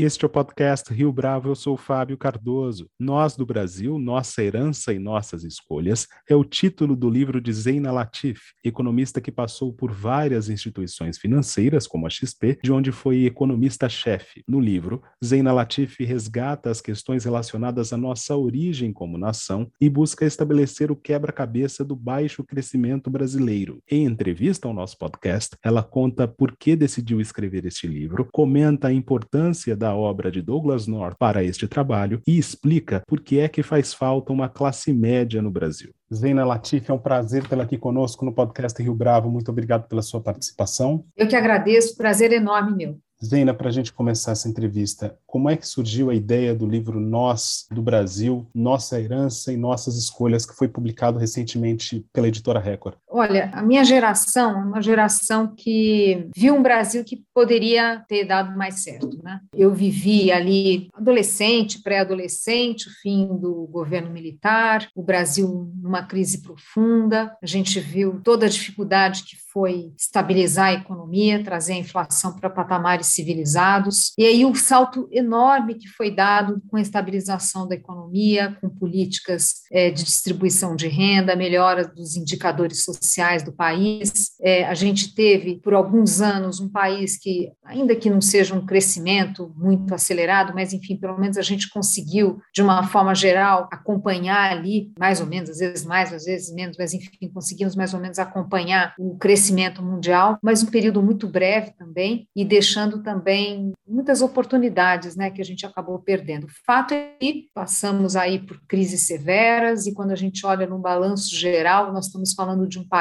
Este é o podcast Rio Bravo, eu sou Fábio Cardoso. Nós do Brasil, Nossa Herança e Nossas Escolhas é o título do livro de Zeina Latif, economista que passou por várias instituições financeiras, como a XP, de onde foi economista-chefe. No livro, Zeina Latif resgata as questões relacionadas à nossa origem como nação e busca estabelecer o quebra-cabeça do baixo crescimento brasileiro. Em entrevista ao nosso podcast, ela conta por que decidiu escrever este livro, comenta a importância da da obra de Douglas North para este trabalho e explica por que é que faz falta uma classe média no Brasil. Zeina Latif, é um prazer tê-la aqui conosco no podcast Rio Bravo. Muito obrigado pela sua participação. Eu que agradeço, prazer enorme meu. Zeina, para a gente começar essa entrevista, como é que surgiu a ideia do livro Nós do Brasil, Nossa Herança e Nossas Escolhas, que foi publicado recentemente pela editora Record? Olha, a minha geração é uma geração que viu um Brasil que poderia ter dado mais certo. Né? Eu vivi ali adolescente, pré-adolescente, o fim do governo militar, o Brasil numa crise profunda, a gente viu toda a dificuldade que foi estabilizar a economia, trazer a inflação para patamares civilizados, e aí o salto enorme que foi dado com a estabilização da economia, com políticas é, de distribuição de renda, melhora dos indicadores sociais do país. É, a gente teve, por alguns anos, um país que, ainda que não seja um crescimento muito acelerado, mas, enfim, pelo menos a gente conseguiu, de uma forma geral, acompanhar ali, mais ou menos, às vezes mais, às vezes menos, mas, enfim, conseguimos mais ou menos acompanhar o crescimento mundial, mas um período muito breve também, e deixando também muitas oportunidades né, que a gente acabou perdendo. O fato é que passamos aí por crises severas e quando a gente olha no balanço geral, nós estamos falando de um país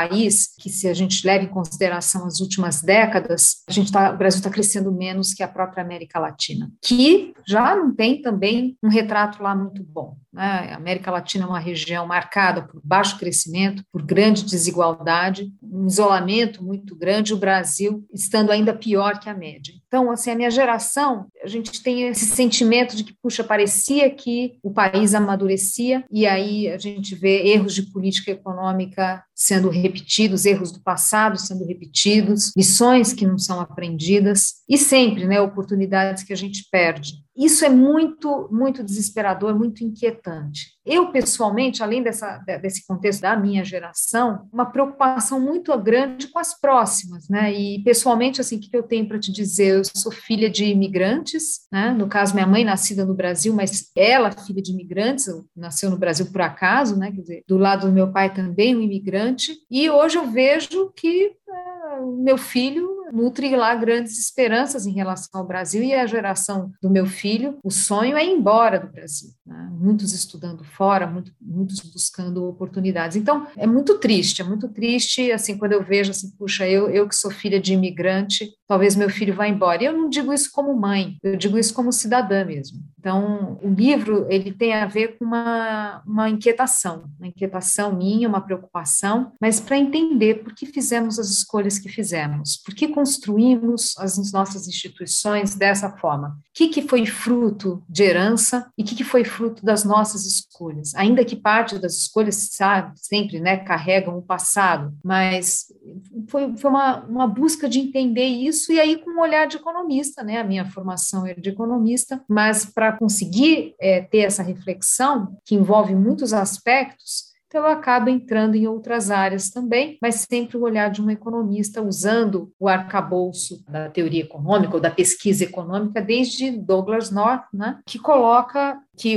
que, se a gente leva em consideração as últimas décadas, a gente tá, o Brasil está crescendo menos que a própria América Latina, que já não tem também um retrato lá muito bom. Né? A América Latina é uma região marcada por baixo crescimento, por grande desigualdade, um isolamento muito grande, o Brasil estando ainda pior que a média. Então, assim, a minha geração, a gente tem esse sentimento de que, puxa, parecia que o país amadurecia, e aí a gente vê erros de política econômica sendo repetidos, erros do passado sendo repetidos, lições que não são aprendidas, e sempre, né, oportunidades que a gente perde. Isso é muito, muito desesperador, muito inquietante. Eu, pessoalmente, além dessa, desse contexto da minha geração, uma preocupação muito grande com as próximas, né? E, pessoalmente, assim, o que eu tenho para te dizer? Eu sou filha de imigrantes, né? No caso, minha mãe nascida no Brasil, mas ela, filha de imigrantes, nasceu no Brasil por acaso, né? Quer dizer, do lado do meu pai também um imigrante. E hoje eu vejo que é, meu filho nutre lá grandes esperanças em relação ao Brasil e a geração do meu filho, o sonho é ir embora do Brasil. Né? Muitos estudando fora, muito, muitos buscando oportunidades. Então, é muito triste, é muito triste, assim, quando eu vejo, assim, puxa, eu, eu que sou filha de imigrante, talvez meu filho vá embora. E eu não digo isso como mãe, eu digo isso como cidadã mesmo. Então, o livro, ele tem a ver com uma, uma inquietação, uma inquietação minha, uma preocupação, mas para entender por que fizemos as escolhas que fizemos, por que construímos as nossas instituições dessa forma, o que, que foi fruto de herança e o que, que foi fruto das nossas escolhas. Ainda que parte das escolhas, sabe, sempre né, carregam o passado, mas foi, foi uma, uma busca de entender isso e aí com um olhar de economista, né? A minha formação é de economista, mas para conseguir é, ter essa reflexão, que envolve muitos aspectos, então eu acabo entrando em outras áreas também, mas sempre o olhar de um economista usando o arcabouço da teoria econômica ou da pesquisa econômica desde Douglas North, né, que coloca que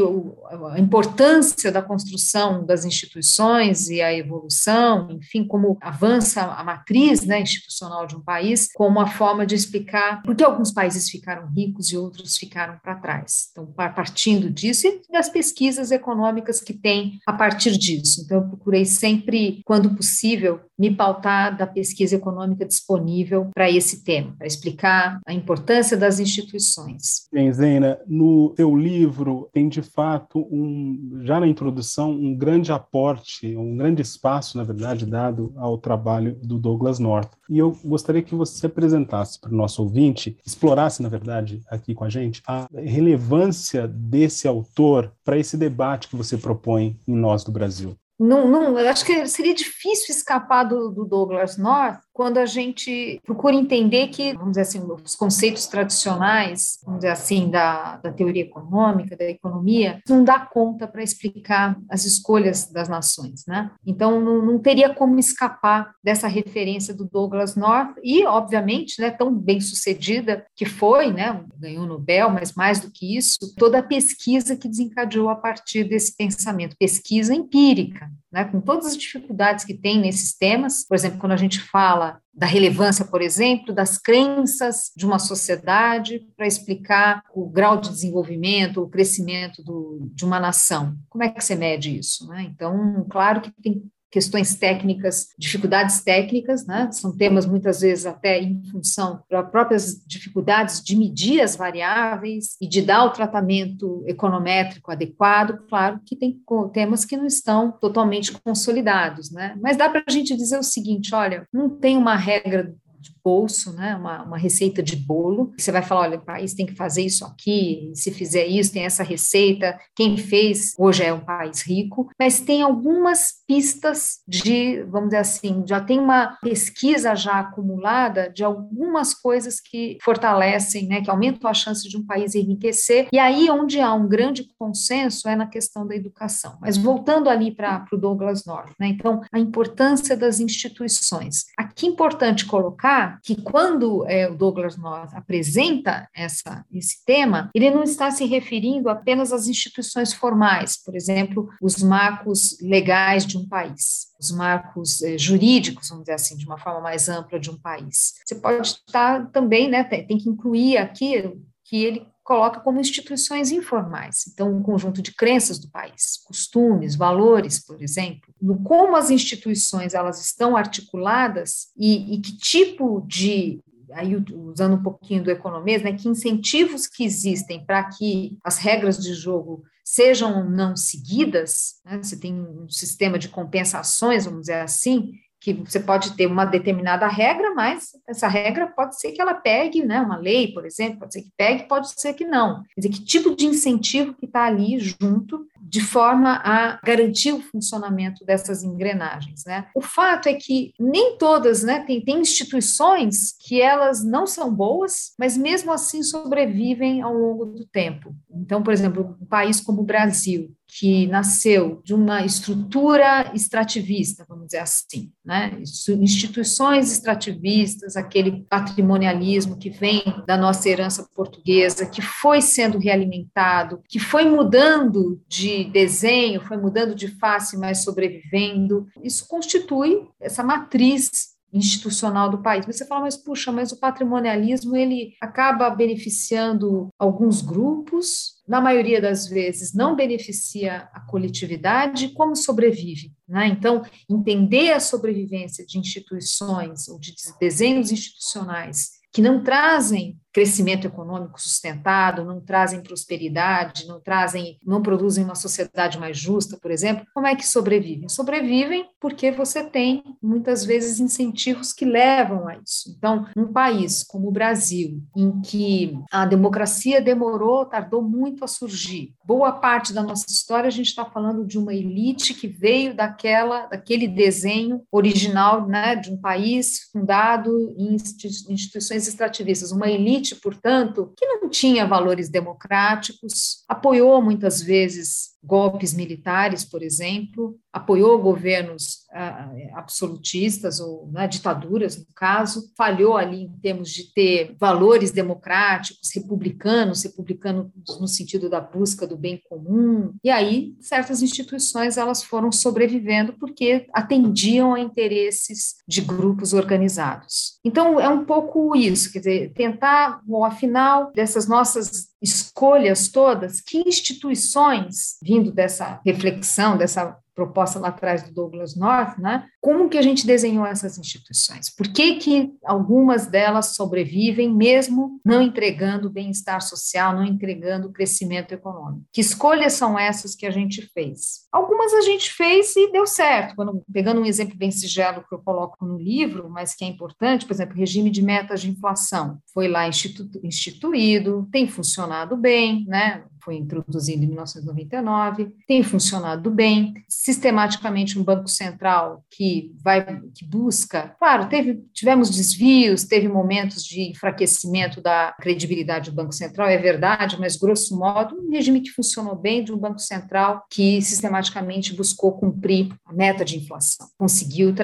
a importância da construção das instituições e a evolução, enfim, como avança a matriz né, institucional de um país, como uma forma de explicar por que alguns países ficaram ricos e outros ficaram para trás. Então, partindo disso e das pesquisas econômicas que tem a partir disso. Então, eu procurei sempre, quando possível, me pautar da pesquisa econômica disponível para esse tema, para explicar a importância das instituições. Bem, Zena, no teu livro tem de fato um, já na introdução, um grande aporte, um grande espaço, na verdade, dado ao trabalho do Douglas North. E eu gostaria que você apresentasse para o nosso ouvinte, explorasse, na verdade, aqui com a gente, a relevância desse autor para esse debate que você propõe em Nós do Brasil. Não, não, eu acho que seria difícil escapar do, do Douglas North quando a gente procura entender que, vamos dizer assim, os conceitos tradicionais, vamos dizer assim, da, da teoria econômica, da economia, não dá conta para explicar as escolhas das nações, né? Então, não, não, teria como escapar dessa referência do Douglas North e, obviamente, né, tão bem sucedida que foi, né, ganhou o Nobel, mas mais do que isso, toda a pesquisa que desencadeou a partir desse pensamento, pesquisa empírica, né, com todas as dificuldades que tem nesses temas, por exemplo, quando a gente fala da relevância, por exemplo, das crenças de uma sociedade para explicar o grau de desenvolvimento, o crescimento do, de uma nação. Como é que você mede isso? Né? Então, claro que tem questões técnicas, dificuldades técnicas, né? São temas muitas vezes até em função das próprias dificuldades de medir as variáveis e de dar o tratamento econométrico adequado. Claro que tem temas que não estão totalmente consolidados, né? Mas dá para a gente dizer o seguinte: olha, não tem uma regra bolso, né, uma, uma receita de bolo. Você vai falar, olha, o país tem que fazer isso aqui, se fizer isso, tem essa receita. Quem fez hoje é um país rico, mas tem algumas pistas de, vamos dizer assim, já tem uma pesquisa já acumulada de algumas coisas que fortalecem, né, que aumentam a chance de um país enriquecer. E aí onde há um grande consenso é na questão da educação. Mas voltando ali para o Douglas North, né, então a importância das instituições. Aqui é importante colocar que quando é, o Douglas North apresenta essa, esse tema, ele não está se referindo apenas às instituições formais, por exemplo, os marcos legais de um país, os marcos é, jurídicos, vamos dizer assim, de uma forma mais ampla de um país. Você pode estar também, né, tem, tem que incluir aqui que ele coloca como instituições informais. Então, um conjunto de crenças do país, costumes, valores, por exemplo, no como as instituições elas estão articuladas e, e que tipo de aí usando um pouquinho do economês, né, que incentivos que existem para que as regras de jogo sejam não seguidas, né, você tem um sistema de compensações, vamos dizer assim, que você pode ter uma determinada regra, mas essa regra pode ser que ela pegue, né, uma lei, por exemplo, pode ser que pegue, pode ser que não. Quer dizer, que tipo de incentivo que está ali junto, de forma a garantir o funcionamento dessas engrenagens, né? O fato é que nem todas, né, tem, tem instituições que elas não são boas, mas mesmo assim sobrevivem ao longo do tempo. Então, por exemplo, um país como o Brasil, que nasceu de uma estrutura extrativista, vamos dizer assim, né? instituições extrativistas, aquele patrimonialismo que vem da nossa herança portuguesa, que foi sendo realimentado, que foi mudando de desenho, foi mudando de face, mas sobrevivendo. Isso constitui essa matriz institucional do país. Você fala, mas puxa, mas o patrimonialismo ele acaba beneficiando alguns grupos, na maioria das vezes não beneficia a coletividade, como sobrevive? Né? Então, entender a sobrevivência de instituições ou de desenhos institucionais que não trazem crescimento econômico sustentado, não trazem prosperidade, não trazem, não produzem uma sociedade mais justa, por exemplo, como é que sobrevivem? Sobrevivem porque você tem muitas vezes incentivos que levam a isso. Então, um país como o Brasil, em que a democracia demorou, tardou muito a surgir. Boa parte da nossa história a gente está falando de uma elite que veio daquela, daquele desenho original, né, de um país fundado em instituições extrativistas, uma elite elite, portanto, que não tinha valores democráticos, apoiou muitas vezes golpes militares, por exemplo, apoiou governos ah, absolutistas ou né, ditaduras, no caso, falhou ali em termos de ter valores democráticos, republicanos, republicanos no sentido da busca do bem comum. E aí, certas instituições elas foram sobrevivendo porque atendiam a interesses de grupos organizados. Então, é um pouco isso, quer dizer, tentar, bom, afinal, dessas nossas escolhas todas, que instituições, vindo dessa reflexão, dessa proposta lá atrás do Douglas North, né? Como que a gente desenhou essas instituições? Por que que algumas delas sobrevivem mesmo não entregando bem-estar social, não entregando crescimento econômico? Que escolhas são essas que a gente fez? Algumas a gente fez e deu certo. Quando, pegando um exemplo bem sigelo que eu coloco no livro, mas que é importante, por exemplo, regime de metas de inflação. Foi lá institu instituído, tem funcionado bem, né? Foi introduzido em 1999, tem funcionado bem, sistematicamente um banco central que vai que busca, claro, teve tivemos desvios, teve momentos de enfraquecimento da credibilidade do Banco Central, é verdade, mas grosso modo, um regime que funcionou bem de um Banco Central que sistematicamente buscou cumprir a meta de inflação, conseguiu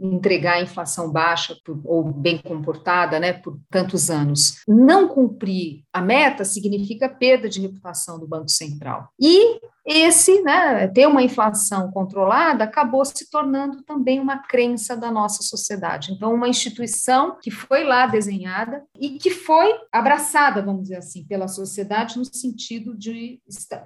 entregar a inflação baixa por, ou bem comportada, né, por tantos anos. Não cumprir a meta significa perda de reputação do Banco Central. E esse, né, ter uma inflação controlada acabou se tornando também uma crença da nossa sociedade. Então, uma instituição que foi lá desenhada e que foi abraçada, vamos dizer assim, pela sociedade no sentido de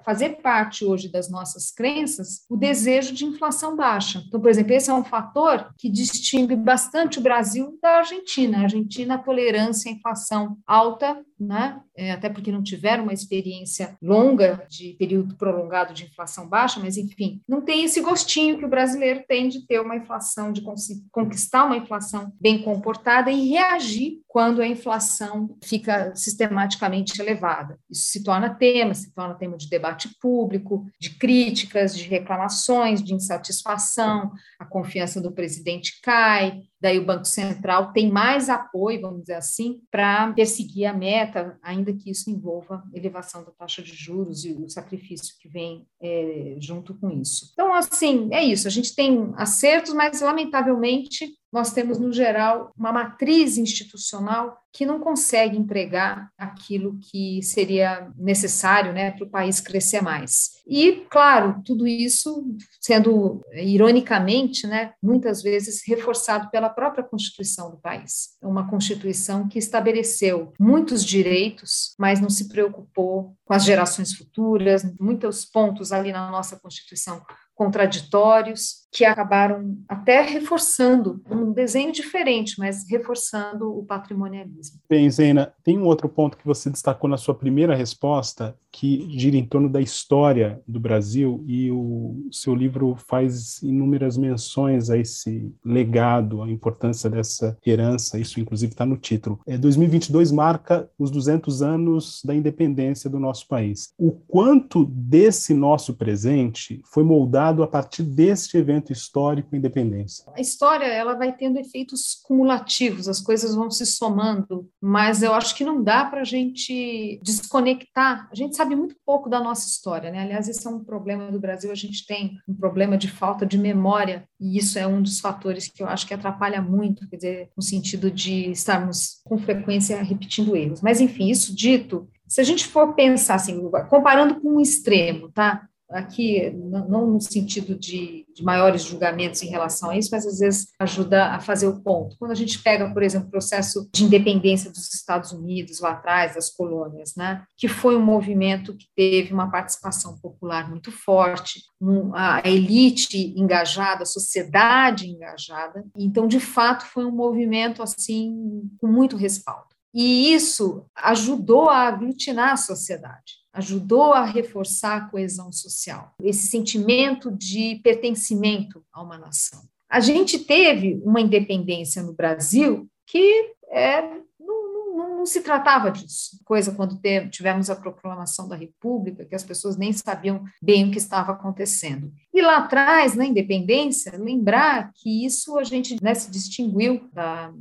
fazer parte hoje das nossas crenças o desejo de inflação baixa. Então, por exemplo, esse é um fator que distingue bastante o Brasil da Argentina. A Argentina, a tolerância à inflação alta, né, é, até porque não tiveram uma experiência longa de período prolongado de inflação baixa, mas enfim, não tem esse gostinho que o brasileiro tem de ter uma inflação, de conquistar uma inflação bem comportada e reagir quando a inflação fica sistematicamente elevada. Isso se torna tema, se torna tema de debate público, de críticas, de reclamações, de insatisfação, a confiança do presidente cai, daí o Banco Central tem mais apoio, vamos dizer assim, para perseguir a meta, ainda que isso envolva elevação da taxa de juros e o sacrifício que vem é, junto com isso. Então, assim, é isso. A gente tem acertos, mas lamentavelmente nós temos, no geral, uma matriz institucional que não consegue entregar aquilo que seria necessário né, para o país crescer mais. E, claro, tudo isso sendo, ironicamente, né, muitas vezes reforçado pela própria Constituição do país. Uma Constituição que estabeleceu muitos direitos, mas não se preocupou com as gerações futuras, muitos pontos ali na nossa Constituição contraditórios que acabaram até reforçando um desenho diferente, mas reforçando o patrimonialismo. Bem, Zena, tem um outro ponto que você destacou na sua primeira resposta, que gira em torno da história do Brasil, e o seu livro faz inúmeras menções a esse legado, a importância dessa herança, isso inclusive está no título. É, 2022 marca os 200 anos da independência do nosso país. O quanto desse nosso presente foi moldado a partir deste evento histórico independência? A história ela vai tendo efeitos cumulativos, as coisas vão se somando, mas eu acho que não dá para a gente desconectar. A gente sabe muito pouco da nossa história, né? Aliás, esse é um problema do Brasil. A gente tem um problema de falta de memória e isso é um dos fatores que eu acho que atrapalha muito, quer dizer, no sentido de estarmos com frequência repetindo erros. Mas enfim, isso dito, se a gente for pensar assim, comparando com um extremo, tá? Aqui, não no sentido de, de, maiores julgamentos em relação a isso, mas às vezes ajuda a fazer o ponto. Quando a gente pega, por exemplo, o processo de independência dos Estados Unidos lá atrás, das colônias, né, que foi um movimento que teve uma participação popular muito forte, um, a elite engajada, a sociedade engajada, então, de fato, foi um movimento assim com muito respaldo. E isso ajudou a aglutinar a sociedade ajudou a reforçar a coesão social, esse sentimento de pertencimento a uma nação. A gente teve uma independência no Brasil que é, não, não, não, se tratava disso. Coisa quando tivemos a proclamação da República, que as pessoas nem sabiam bem o que estava acontecendo. E lá atrás, na independência, lembrar que isso a gente né, se distinguiu da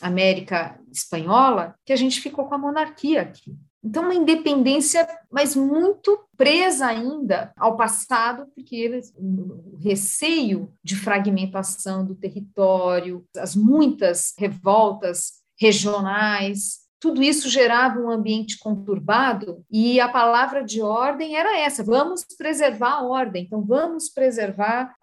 América espanhola, que a gente ficou com a monarquia aqui. Então, uma independência, mas muito presa ainda ao passado, porque o receio de fragmentação do território, as muitas revoltas regionais, tudo isso gerava um ambiente conturbado e a palavra de ordem era essa: vamos preservar a ordem, então vamos preservar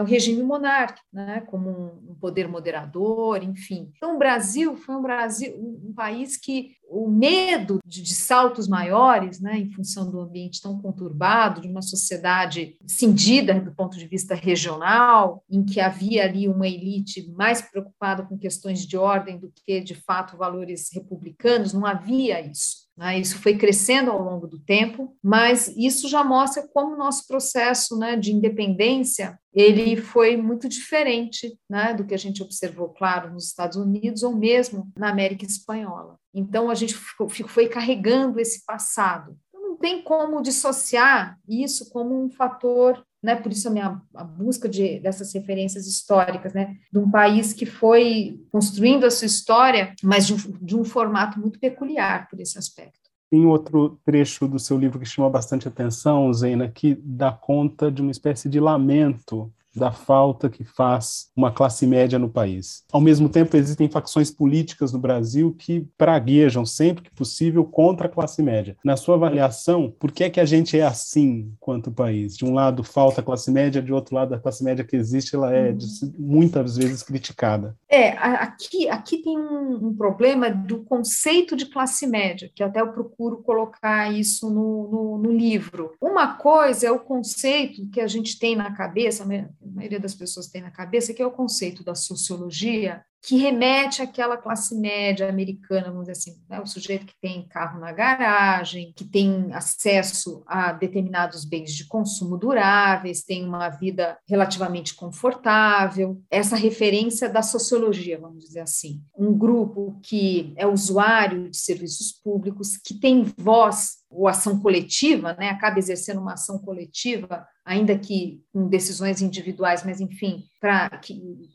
o regime monárquico, né, como um, poder moderador, enfim. Então o Brasil foi um Brasil, um país que o medo de, de, saltos maiores, né, em função do ambiente tão conturbado, de uma sociedade cindida do ponto de vista regional, em que havia ali uma elite mais preocupada com questões de ordem do que, de fato, valores republicanos, não havia isso. Né? Isso foi crescendo ao longo do tempo, mas isso já mostra como o nosso processo né, de independência ele foi muito diferente né, do que a gente observou, claro, nos Estados Unidos ou mesmo na América Espanhola. Então, a gente foi carregando esse passado não tem como dissociar isso como um fator né, por isso a minha a busca de, dessas referências históricas, né, de um país que foi construindo a sua história, mas de um, de um formato muito peculiar por esse aspecto. Tem outro trecho do seu livro que chama bastante atenção, Zena, que dá conta de uma espécie de lamento da falta que faz uma classe média no país. Ao mesmo tempo, existem facções políticas no Brasil que praguejam sempre que possível contra a classe média. Na sua avaliação, por que é que a gente é assim quanto país? De um lado falta a classe média, de outro lado a classe média que existe, ela é muitas vezes criticada. É, aqui, aqui tem um, um problema do conceito de classe média, que até eu procuro colocar isso no, no, no livro. Uma coisa é o conceito que a gente tem na cabeça, né? A maioria das pessoas tem na cabeça, que é o conceito da sociologia, que remete àquela classe média americana, vamos dizer assim, né? o sujeito que tem carro na garagem, que tem acesso a determinados bens de consumo duráveis, tem uma vida relativamente confortável. Essa referência da sociologia, vamos dizer assim. Um grupo que é usuário de serviços públicos, que tem voz ou ação coletiva, né, acaba exercendo uma ação coletiva, ainda que com decisões individuais, mas enfim, para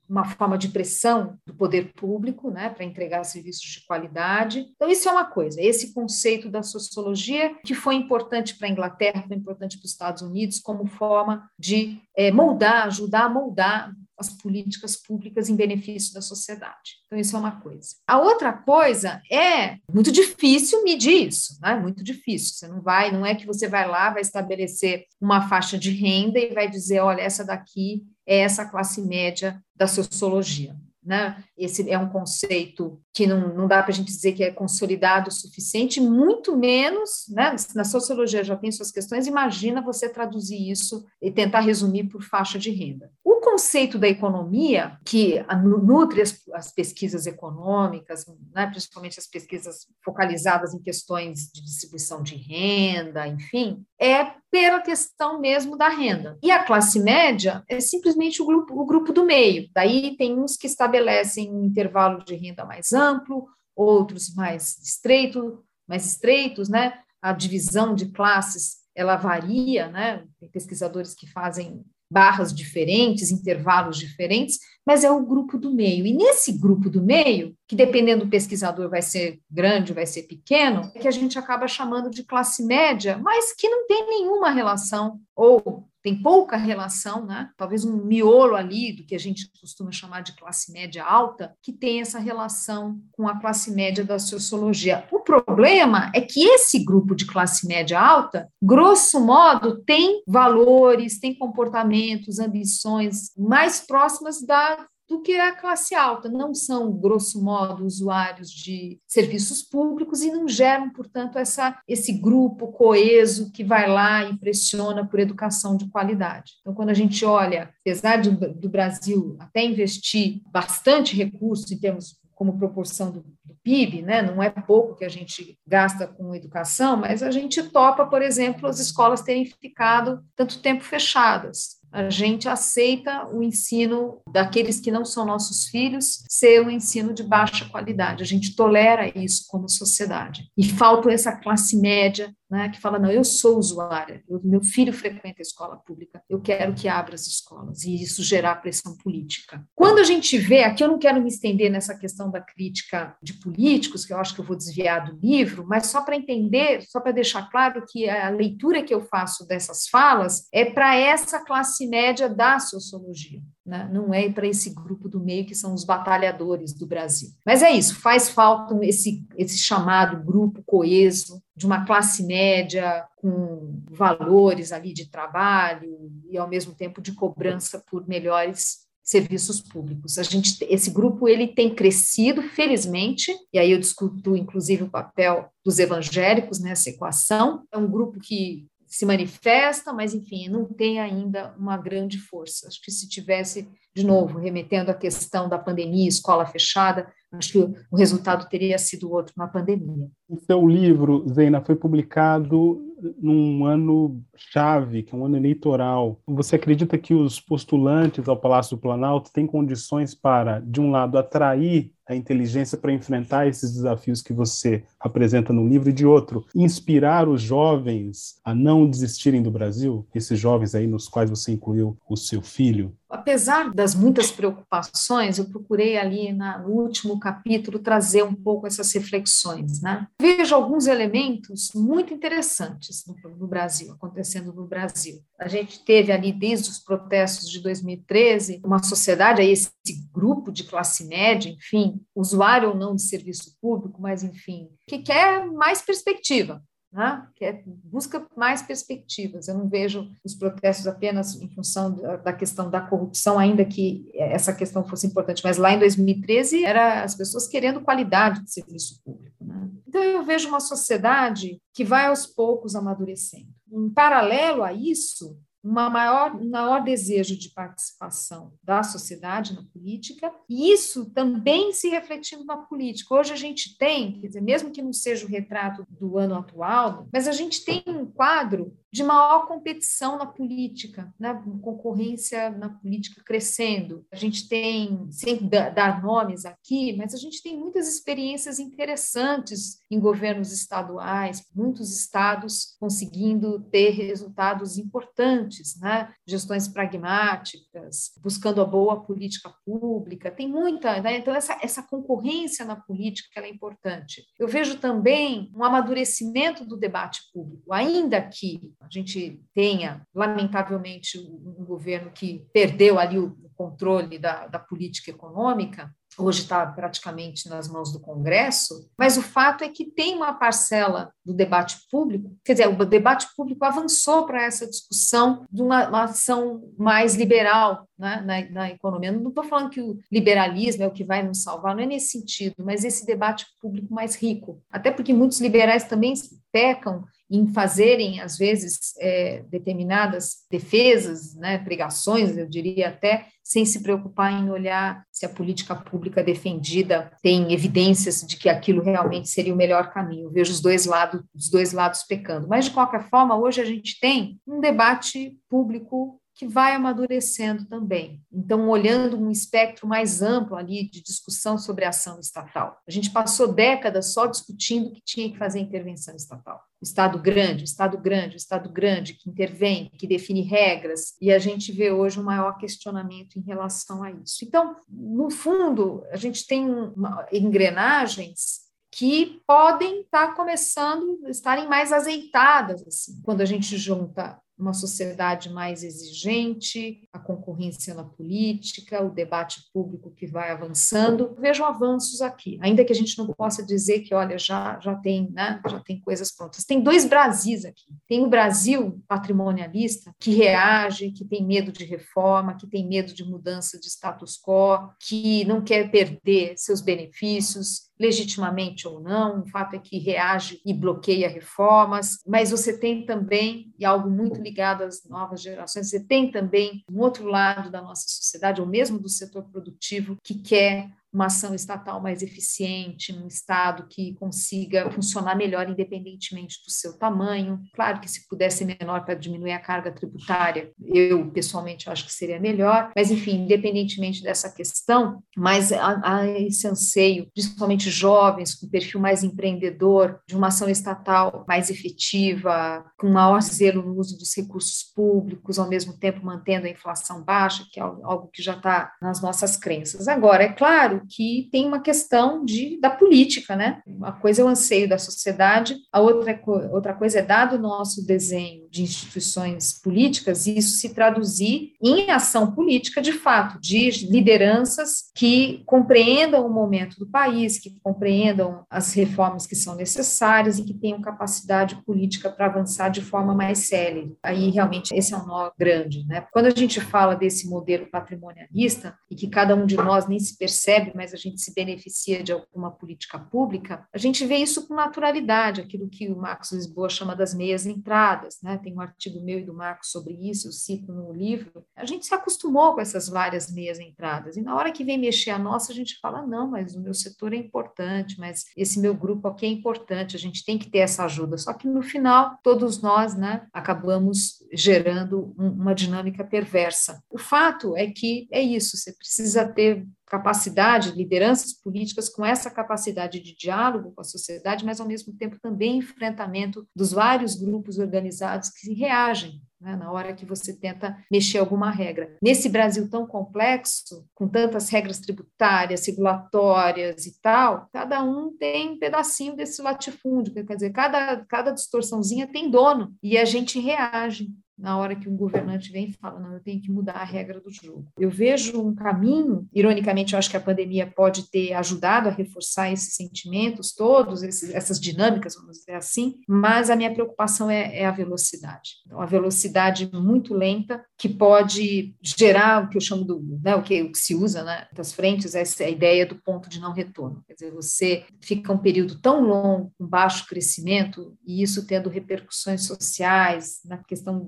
uma forma de pressão do poder público, né, para entregar serviços de qualidade. Então isso é uma coisa. Esse conceito da sociologia que foi importante para a Inglaterra, foi importante para os Estados Unidos como forma de é, moldar, ajudar a moldar as políticas públicas em benefício da sociedade. Então, isso é uma coisa. A outra coisa é muito difícil medir isso, né? Muito difícil. Você não vai, não é que você vai lá, vai estabelecer uma faixa de renda e vai dizer, olha, essa daqui é essa classe média da sociologia. Né? Esse é um conceito que não, não dá para a gente dizer que é consolidado o suficiente, muito menos, né? na sociologia já tem suas questões, imagina você traduzir isso e tentar resumir por faixa de renda. O conceito da economia, que nutre as, as pesquisas econômicas, né? principalmente as pesquisas focalizadas em questões de distribuição de renda, enfim, é pela questão mesmo da renda. E a classe média é simplesmente o grupo, o grupo do meio. Daí tem uns que estabelecem um intervalo de renda mais amplo, outros mais estreito, mais estreitos, né? A divisão de classes ela varia, né? Tem pesquisadores que fazem barras diferentes, intervalos diferentes, mas é o grupo do meio. E nesse grupo do meio, que dependendo do pesquisador vai ser grande, vai ser pequeno, é que a gente acaba chamando de classe média, mas que não tem nenhuma relação ou tem pouca relação, né? talvez um miolo ali do que a gente costuma chamar de classe média alta, que tem essa relação com a classe média da sociologia. O problema é que esse grupo de classe média alta, grosso modo, tem valores, tem comportamentos, ambições mais próximas da do que a classe alta. Não são, grosso modo, usuários de serviços públicos e não geram, portanto, essa, esse grupo coeso que vai lá e pressiona por educação de qualidade. Então, quando a gente olha, apesar de, do Brasil até investir bastante recurso em termos como proporção do, do, PIB, né? não é pouco que a gente gasta com educação, mas a gente topa, por exemplo, as escolas terem ficado tanto tempo fechadas a gente aceita o ensino daqueles que não são nossos filhos ser um ensino de baixa qualidade. A gente tolera isso como sociedade. E falta essa classe média né, que fala, não, eu sou usuária, eu, meu filho frequenta a escola pública, eu quero que abra as escolas, e isso gerar pressão política. Quando a gente vê, aqui eu não quero me estender nessa questão da crítica de políticos, que eu acho que eu vou desviar do livro, mas só para entender, só para deixar claro que a leitura que eu faço dessas falas é para essa classe média da sociologia né? não é para esse grupo do meio que são os batalhadores do Brasil. Mas é isso, faz falta esse, esse chamado grupo coeso de uma classe média com valores ali de trabalho e ao mesmo tempo de cobrança por melhores serviços públicos. A gente, esse grupo ele tem crescido, felizmente, e aí eu discuto inclusive o papel dos evangélicos nessa equação. É um grupo que se manifesta, mas enfim, não tem ainda uma grande força. Acho que se tivesse, de novo, remetendo à questão da pandemia, escola fechada, acho que o resultado teria sido outro, uma pandemia. O seu livro, Zeina, foi publicado num ano chave, que é um ano eleitoral. Você acredita que os postulantes ao Palácio do Planalto têm condições para, de um lado, atrair a inteligência para enfrentar esses desafios que você apresenta no livro, e de outro, inspirar os jovens a não desistirem do Brasil? Esses jovens aí nos quais você incluiu o seu filho? apesar das muitas preocupações, eu procurei ali na, no último capítulo trazer um pouco essas reflexões. Né? Vejo alguns elementos muito interessantes no, no, Brasil, acontecendo no Brasil. A gente teve ali, desde os protestos de 2013, uma sociedade, esse grupo de classe média, enfim, usuário ou não de serviço público, mas enfim, que quer mais perspectiva, né? que é, busca mais perspectivas. Eu não vejo os protestos apenas em função da, questão da corrupção, ainda que essa questão fosse importante, mas lá em 2013 era as pessoas querendo qualidade de serviço público. Né? Então eu vejo uma sociedade que vai aos poucos amadurecendo. Em paralelo a isso, uma maior, um maior desejo de participação da sociedade na política, e isso também se refletindo na política. Hoje a gente tem, quer dizer, mesmo que não seja o retrato do ano atual, mas a gente tem um quadro de maior competição na política, né? concorrência na política crescendo. A gente tem, sem dar nomes aqui, mas a gente tem muitas experiências interessantes em governos estaduais, muitos estados conseguindo ter resultados importantes, né? gestões pragmáticas, buscando a boa política pública. Tem muita, né? então essa, essa concorrência na política é importante. Eu vejo também um amadurecimento do debate público, ainda que a gente tenha, lamentavelmente, um governo que perdeu ali o controle da, da política econômica, hoje está praticamente nas mãos do Congresso, mas o fato é que tem uma parcela do debate público, quer dizer, o debate público avançou para essa discussão de uma, uma ação mais liberal né, na, na, economia. Não estou falando que o liberalismo é o que vai nos salvar, não é nesse sentido, mas esse debate público mais rico. Até porque muitos liberais também pecam em fazerem, às vezes, é, determinadas defesas, né, pregações, eu diria até, sem se preocupar em olhar se a política pública defendida tem evidências de que aquilo realmente seria o melhor caminho. Eu vejo os dois os dois lados pecando. Mas, de qualquer forma, hoje a gente tem um debate público que vai amadurecendo também. Então, olhando um espectro mais amplo ali de discussão sobre a ação estatal. A gente passou décadas só discutindo que tinha que fazer intervenção estatal. O Estado grande, o Estado grande, o Estado grande que intervém, que define regras, e a gente vê hoje um maior questionamento em relação a isso. Então, no fundo, a gente tem uma, engrenagens que podem estar começando, estarem mais azeitadas, assim, quando a gente junta uma sociedade mais exigente, a concorrência na política, o debate público que vai avançando. Vejo avanços aqui, ainda que a gente não possa dizer que, olha, já, já tem, né, já tem coisas prontas. Tem dois Brasis aqui. Tem o Brasil patrimonialista, que reage, que tem medo de reforma, que tem medo de mudança de status quo, que não quer perder seus benefícios, legitimamente ou não, o fato é que reage e bloqueia reformas, mas você tem também, e algo muito ligado às novas gerações, você tem também um outro lado da nossa sociedade, ou mesmo do setor produtivo, que quer uma ação estatal mais eficiente, um Estado que consiga funcionar melhor independentemente do seu tamanho. Claro que se pudesse menor para diminuir a carga tributária, eu pessoalmente acho que seria melhor, mas enfim, independentemente dessa questão, mas há, esse anseio, principalmente jovens com perfil mais empreendedor, de uma ação estatal mais efetiva, com maior zelo no uso dos recursos públicos, ao mesmo tempo mantendo a inflação baixa, que é algo que já está nas nossas crenças. Agora, é claro que tem uma questão de, da política, né? Uma coisa é o anseio da sociedade, a outra, outra coisa é dado o nosso desenho de instituições políticas, isso se traduzir em ação política de fato, de lideranças que compreendam o momento do país, que compreendam as reformas que são necessárias e que tenham capacidade política para avançar de forma mais séria. Aí realmente esse é um nó grande, né? Quando a gente fala desse modelo patrimonialista e que cada um de nós nem se percebe mas a gente se beneficia de alguma política pública, a gente vê isso com naturalidade, aquilo que o Marcos Lisboa chama das meias entradas, né? Tem um artigo meu e do Marcos sobre isso, eu cito no livro. A gente se acostumou com essas várias meias entradas, e na hora que vem mexer a nossa, a gente fala: não, mas o meu setor é importante, mas esse meu grupo aqui é importante, a gente tem que ter essa ajuda. Só que no final, todos nós, né, acabamos gerando um, uma dinâmica perversa. O fato é que é isso, você precisa ter capacidade, lideranças políticas com essa capacidade de diálogo com a sociedade, mas ao mesmo tempo também enfrentamento dos vários grupos organizados que reagem né, na hora que você tenta mexer alguma regra. Nesse Brasil tão complexo, com tantas regras tributárias, regulatórias e tal, cada um tem um pedacinho desse latifúndio, quer dizer, cada, cada distorçãozinha tem dono, e a gente reage na hora que um governante vem e fala, não, eu tenho que mudar a regra do jogo. Eu vejo um caminho, ironicamente, eu acho que a pandemia pode ter ajudado a reforçar esses sentimentos todos, esses, essas dinâmicas, vamos dizer assim, mas a minha preocupação é, é a velocidade. Então, a velocidade muito lenta que pode gerar o que eu chamo do, né, o, que, o que se usa né, das frentes, essa é a ideia do ponto de não retorno. Quer dizer, você fica um período tão longo, com baixo crescimento, e isso tendo repercussões sociais, na questão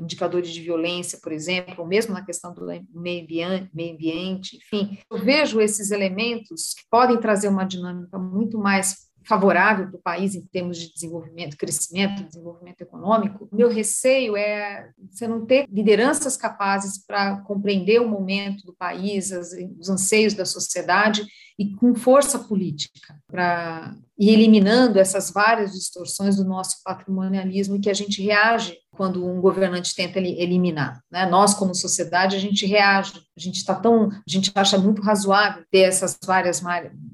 indicadores de violência, por exemplo, ou mesmo na questão do meio ambiente, enfim, eu vejo esses elementos que podem trazer uma dinâmica muito mais favorável para o país em termos de desenvolvimento, crescimento, desenvolvimento econômico. Meu receio é você não ter lideranças capazes para compreender o momento do país, os anseios da sociedade e com força política para ir eliminando essas várias distorções do nosso patrimonialismo que a gente reage quando um governante tenta eliminar. Né? Nós, como sociedade, a gente reage, a gente está tão, a gente acha muito razoável ter essas várias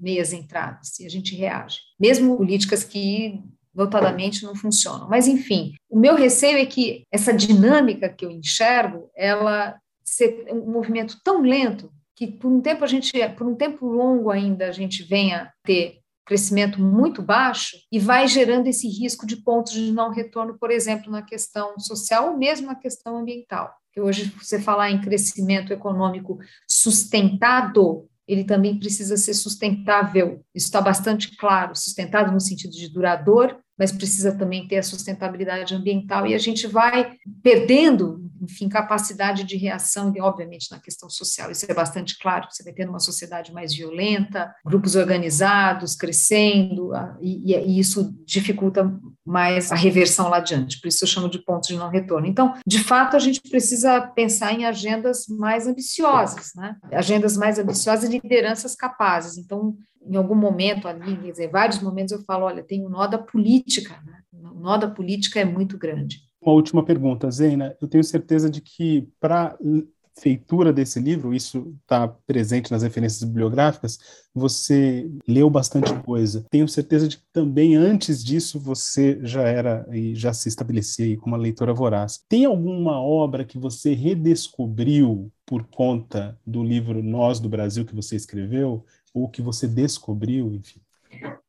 meias entradas e a gente reage, mesmo políticas que notadamente não funcionam. Mas enfim, o meu receio é que essa dinâmica que eu enxergo, ela ser um movimento tão lento que por um tempo a gente, por um tempo longo ainda a gente venha ter crescimento muito baixo e vai gerando esse risco de pontos de não retorno, por exemplo, na questão social ou mesmo na questão ambiental. Que hoje você falar em crescimento econômico sustentado, ele também precisa ser sustentável. Isso está bastante claro, sustentado no sentido de duradouro, mas precisa também ter a sustentabilidade ambiental e a gente vai perdendo enfim, capacidade de reação, e obviamente na questão social, isso é bastante claro, você vai tendo uma sociedade mais violenta, grupos organizados crescendo, e, e isso dificulta mais a reversão lá adiante, por isso eu chamo de pontos de não retorno. Então, de fato, a gente precisa pensar em agendas mais ambiciosas, né? agendas mais ambiciosas e lideranças capazes. Então, em algum momento ali, quer dizer, vários momentos eu falo, olha, tem o um nó da política, né? o nó da política é muito grande. Uma última pergunta, Zeina. Eu tenho certeza de que para feitura desse livro, isso está presente nas referências bibliográficas, você leu bastante coisa. Tenho certeza de que também antes disso você já era e já se estabelecia como uma leitora voraz. Tem alguma obra que você redescobriu por conta do livro Nós do Brasil que você escreveu ou que você descobriu, enfim?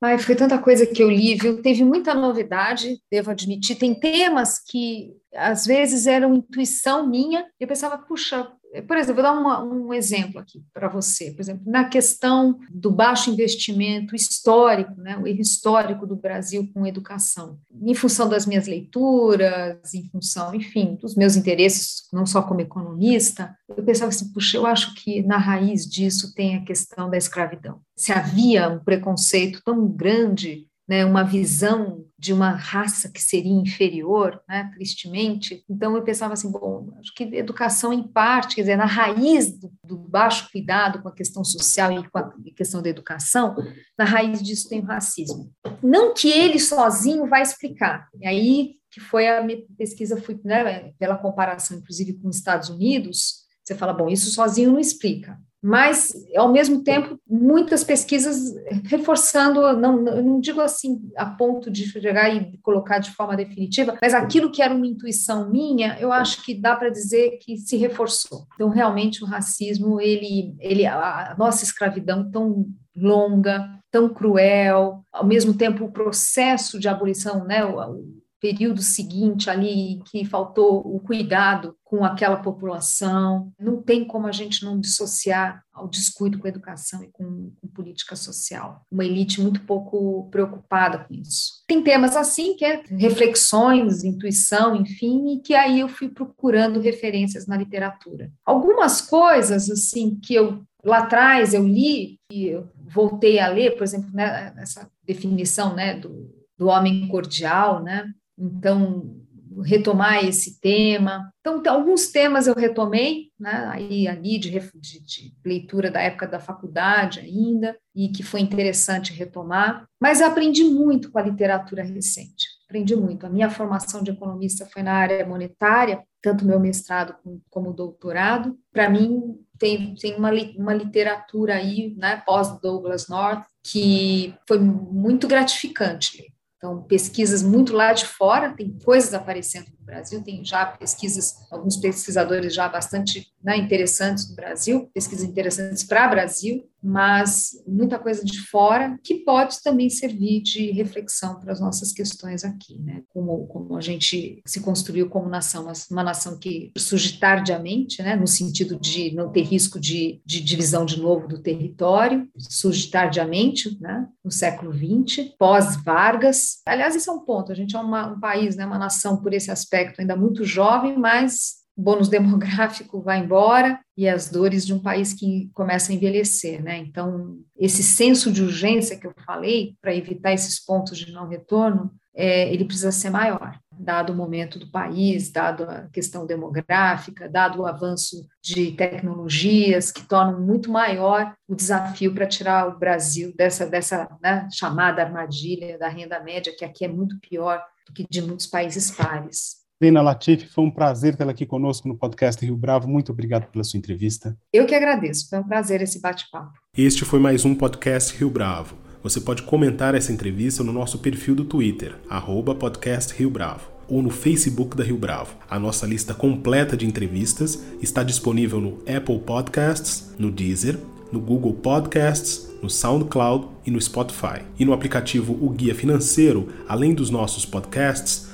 Ai, foi tanta coisa que eu li, viu? Teve muita novidade, devo admitir. Tem temas que às vezes eram intuição minha. Eu pensava, puxa, por exemplo, vou dar uma, um exemplo aqui para você. Por exemplo, na questão do baixo investimento histórico, né, o erro histórico do Brasil com educação, em função das minhas leituras, em função, enfim, dos meus interesses, não só como economista, eu pensava assim, puxa, eu acho que na raiz disso tem a questão da escravidão. Se havia um preconceito tão grande né, uma visão de uma raça que seria inferior, né, tristemente. Então eu pensava assim, bom, acho que educação em parte, quer dizer, na raiz do, do, baixo cuidado com a questão social e com a questão da educação, na raiz disso tem o racismo. Não que ele sozinho vai explicar. E aí que foi a minha pesquisa, fui, né, pela comparação, inclusive, com os Estados Unidos, você fala, bom, isso sozinho não explica mas, ao mesmo tempo, muitas pesquisas reforçando, não, não digo assim a ponto de chegar e colocar de forma definitiva, mas aquilo que era uma intuição minha, eu acho que dá para dizer que se reforçou. Então, realmente, o racismo, ele, ele a nossa escravidão tão longa, tão cruel, ao mesmo tempo o processo de abolição, né, o, período seguinte ali que faltou o cuidado com aquela população. Não tem como a gente não dissociar ao descuido com a educação e com, com, política social. Uma elite muito pouco preocupada com isso. Tem temas assim, que é reflexões, intuição, enfim, e que aí eu fui procurando referências na literatura. Algumas coisas, assim, que eu lá atrás eu li e eu voltei a ler, por exemplo, né, essa definição né, do, do homem cordial, né? Então, retomar esse tema. Então, alguns temas eu retomei, né, aí ali de, de, de, leitura da época da faculdade ainda, e que foi interessante retomar, mas aprendi muito com a literatura recente, aprendi muito. A minha formação de economista foi na área monetária, tanto meu mestrado como, doutorado. Para mim, tem, tem uma, uma literatura aí, né, pós-Douglas North, que foi muito gratificante então, pesquisas muito lá de fora, tem coisas aparecendo Brasil, tem já pesquisas, alguns pesquisadores já bastante né, interessantes no Brasil, pesquisas interessantes para o Brasil, mas muita coisa de fora que pode também servir de reflexão para as nossas questões aqui, né? Como, como a gente se construiu como nação, uma nação que surge tardiamente, né? No sentido de não ter risco de, de divisão de novo do território, surge tardiamente, né? No século XX, pós-Vargas. Aliás, esse é um ponto. A gente é uma, um país, né? Uma nação por esse aspecto ainda muito jovem, mas o bônus demográfico vai embora e as dores de um país que começa a envelhecer, né? Então, esse senso de urgência que eu falei, para evitar esses pontos de não retorno, é, ele precisa ser maior, dado o momento do país, dado a questão demográfica, dado o avanço de tecnologias que tornam muito maior o desafio para tirar o Brasil dessa, dessa né, chamada armadilha da renda média, que aqui é muito pior do que de muitos países pares. Lena Latifi, foi um prazer tê-la aqui conosco no podcast Rio Bravo. Muito obrigado pela sua entrevista. Eu que agradeço, foi um prazer esse bate-papo. Este foi mais um podcast Rio Bravo. Você pode comentar essa entrevista no nosso perfil do Twitter, arroba podcast Rio Bravo, ou no Facebook da Rio Bravo. A nossa lista completa de entrevistas está disponível no Apple Podcasts, no Deezer, no Google Podcasts, no SoundCloud e no Spotify. E no aplicativo O Guia Financeiro, além dos nossos podcasts,